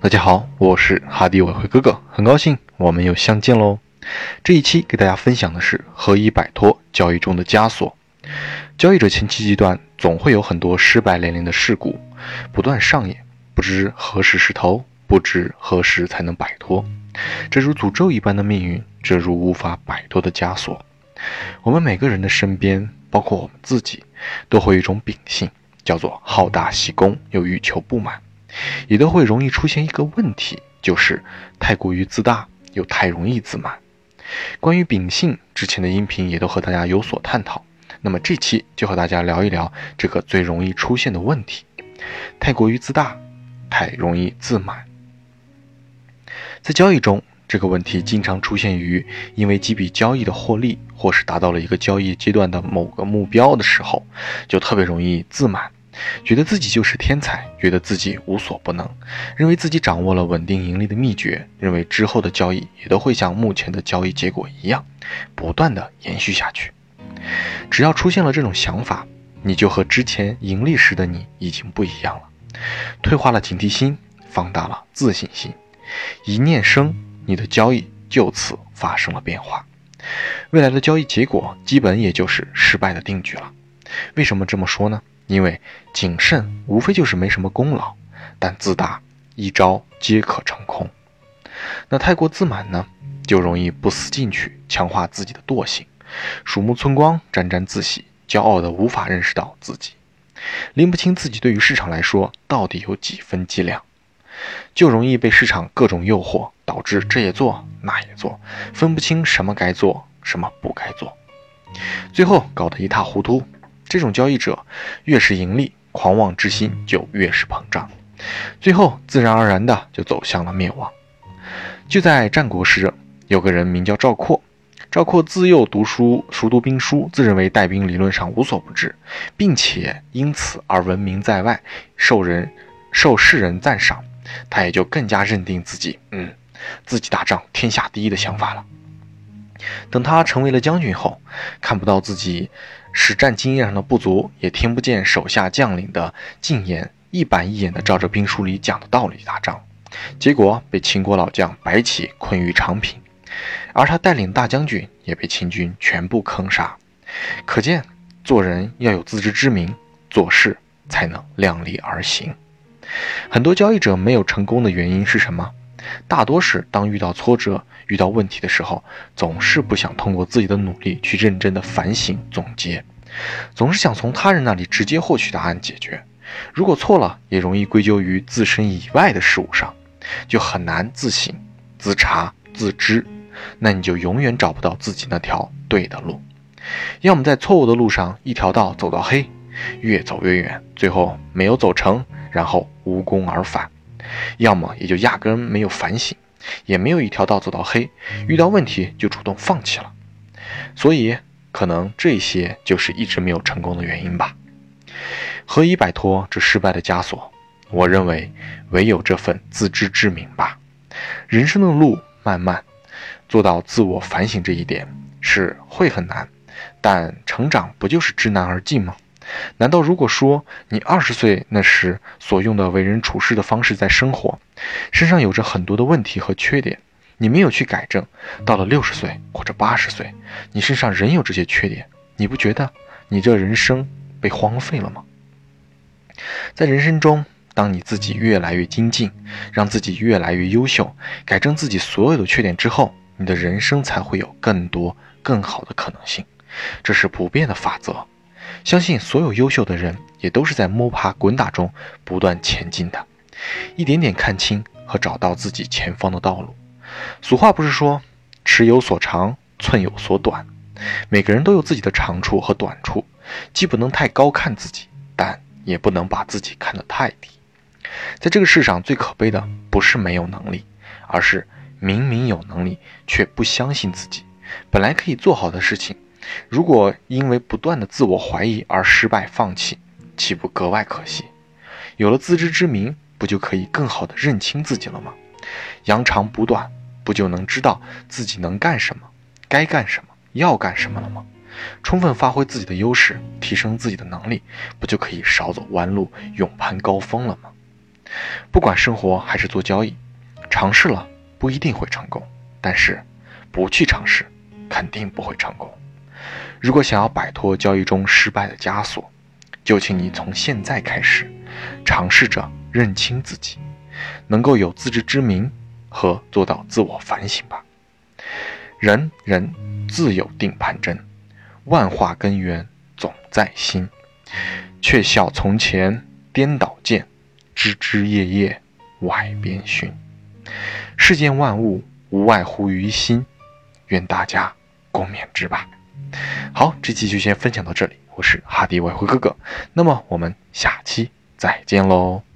大家好，我是哈迪伟辉哥哥，很高兴我们又相见喽。这一期给大家分享的是何以摆脱交易中的枷锁。交易者前期阶段总会有很多失败连连的事故不断上演，不知何时是头，不知何时才能摆脱。这如诅咒一般的命运，这如无法摆脱的枷锁。我们每个人的身边，包括我们自己，都会有一种秉性，叫做好大喜功又欲求不满。也都会容易出现一个问题，就是太过于自大又太容易自满。关于秉性，之前的音频也都和大家有所探讨。那么这期就和大家聊一聊这个最容易出现的问题：太过于自大，太容易自满。在交易中，这个问题经常出现于因为几笔交易的获利，或是达到了一个交易阶段的某个目标的时候，就特别容易自满。觉得自己就是天才，觉得自己无所不能，认为自己掌握了稳定盈利的秘诀，认为之后的交易也都会像目前的交易结果一样，不断的延续下去。只要出现了这种想法，你就和之前盈利时的你已经不一样了，退化了警惕心，放大了自信心，一念生，你的交易就此发生了变化，未来的交易结果基本也就是失败的定局了。为什么这么说呢？因为谨慎无非就是没什么功劳，但自大一招皆可成空。那太过自满呢，就容易不思进取，强化自己的惰性，鼠目寸光，沾沾自喜，骄傲的无法认识到自己，拎不清自己对于市场来说到底有几分斤两，就容易被市场各种诱惑，导致这也做那也做，分不清什么该做什么不该做，最后搞得一塌糊涂。这种交易者越是盈利，狂妄之心就越是膨胀，最后自然而然的就走向了灭亡。就在战国时，有个人名叫赵括。赵括自幼读书，熟读兵书，自认为带兵理论上无所不知，并且因此而闻名在外，受人受世人赞赏。他也就更加认定自己，嗯，自己打仗天下第一的想法了。等他成为了将军后，看不到自己。实战经验上的不足，也听不见手下将领的进言，一板一眼地照着兵书里讲的道理打仗，结果被秦国老将白起困于长平，而他带领大将军也被秦军全部坑杀。可见，做人要有自知之明，做事才能量力而行。很多交易者没有成功的原因是什么？大多是当遇到挫折、遇到问题的时候，总是不想通过自己的努力去认真的反省总结，总是想从他人那里直接获取答案解决。如果错了，也容易归咎于自身以外的事物上，就很难自省、自查、自知。那你就永远找不到自己那条对的路，要么在错误的路上一条道走到黑，越走越远，最后没有走成，然后无功而返。要么也就压根没有反省，也没有一条道走到黑，遇到问题就主动放弃了，所以可能这些就是一直没有成功的原因吧。何以摆脱这失败的枷锁？我认为唯有这份自知之明吧。人生的路漫漫，做到自我反省这一点是会很难，但成长不就是知难而进吗？难道如果说你二十岁那时所用的为人处事的方式在生活，身上有着很多的问题和缺点，你没有去改正，到了六十岁或者八十岁，你身上仍有这些缺点，你不觉得你这人生被荒废了吗？在人生中，当你自己越来越精进，让自己越来越优秀，改正自己所有的缺点之后，你的人生才会有更多更好的可能性，这是不变的法则。相信所有优秀的人也都是在摸爬滚打中不断前进的，一点点看清和找到自己前方的道路。俗话不是说“尺有所长，寸有所短”，每个人都有自己的长处和短处，既不能太高看自己，但也不能把自己看得太低。在这个世上最可悲的不是没有能力，而是明明有能力却不相信自己本来可以做好的事情。如果因为不断的自我怀疑而失败放弃，岂不格外可惜？有了自知之明，不就可以更好的认清自己了吗？扬长补短，不就能知道自己能干什么、该干什么、要干什么了吗？充分发挥自己的优势，提升自己的能力，不就可以少走弯路，勇攀高峰了吗？不管生活还是做交易，尝试了不一定会成功，但是不去尝试肯定不会成功。如果想要摆脱交易中失败的枷锁，就请你从现在开始，尝试着认清自己，能够有自知之明和做到自我反省吧。人人自有定盘针，万化根源总在心。却笑从前颠倒见，枝枝叶叶外边寻。世间万物无外乎于心，愿大家共勉之吧。好，这期就先分享到这里，我是哈迪外汇哥哥，那么我们下期再见喽。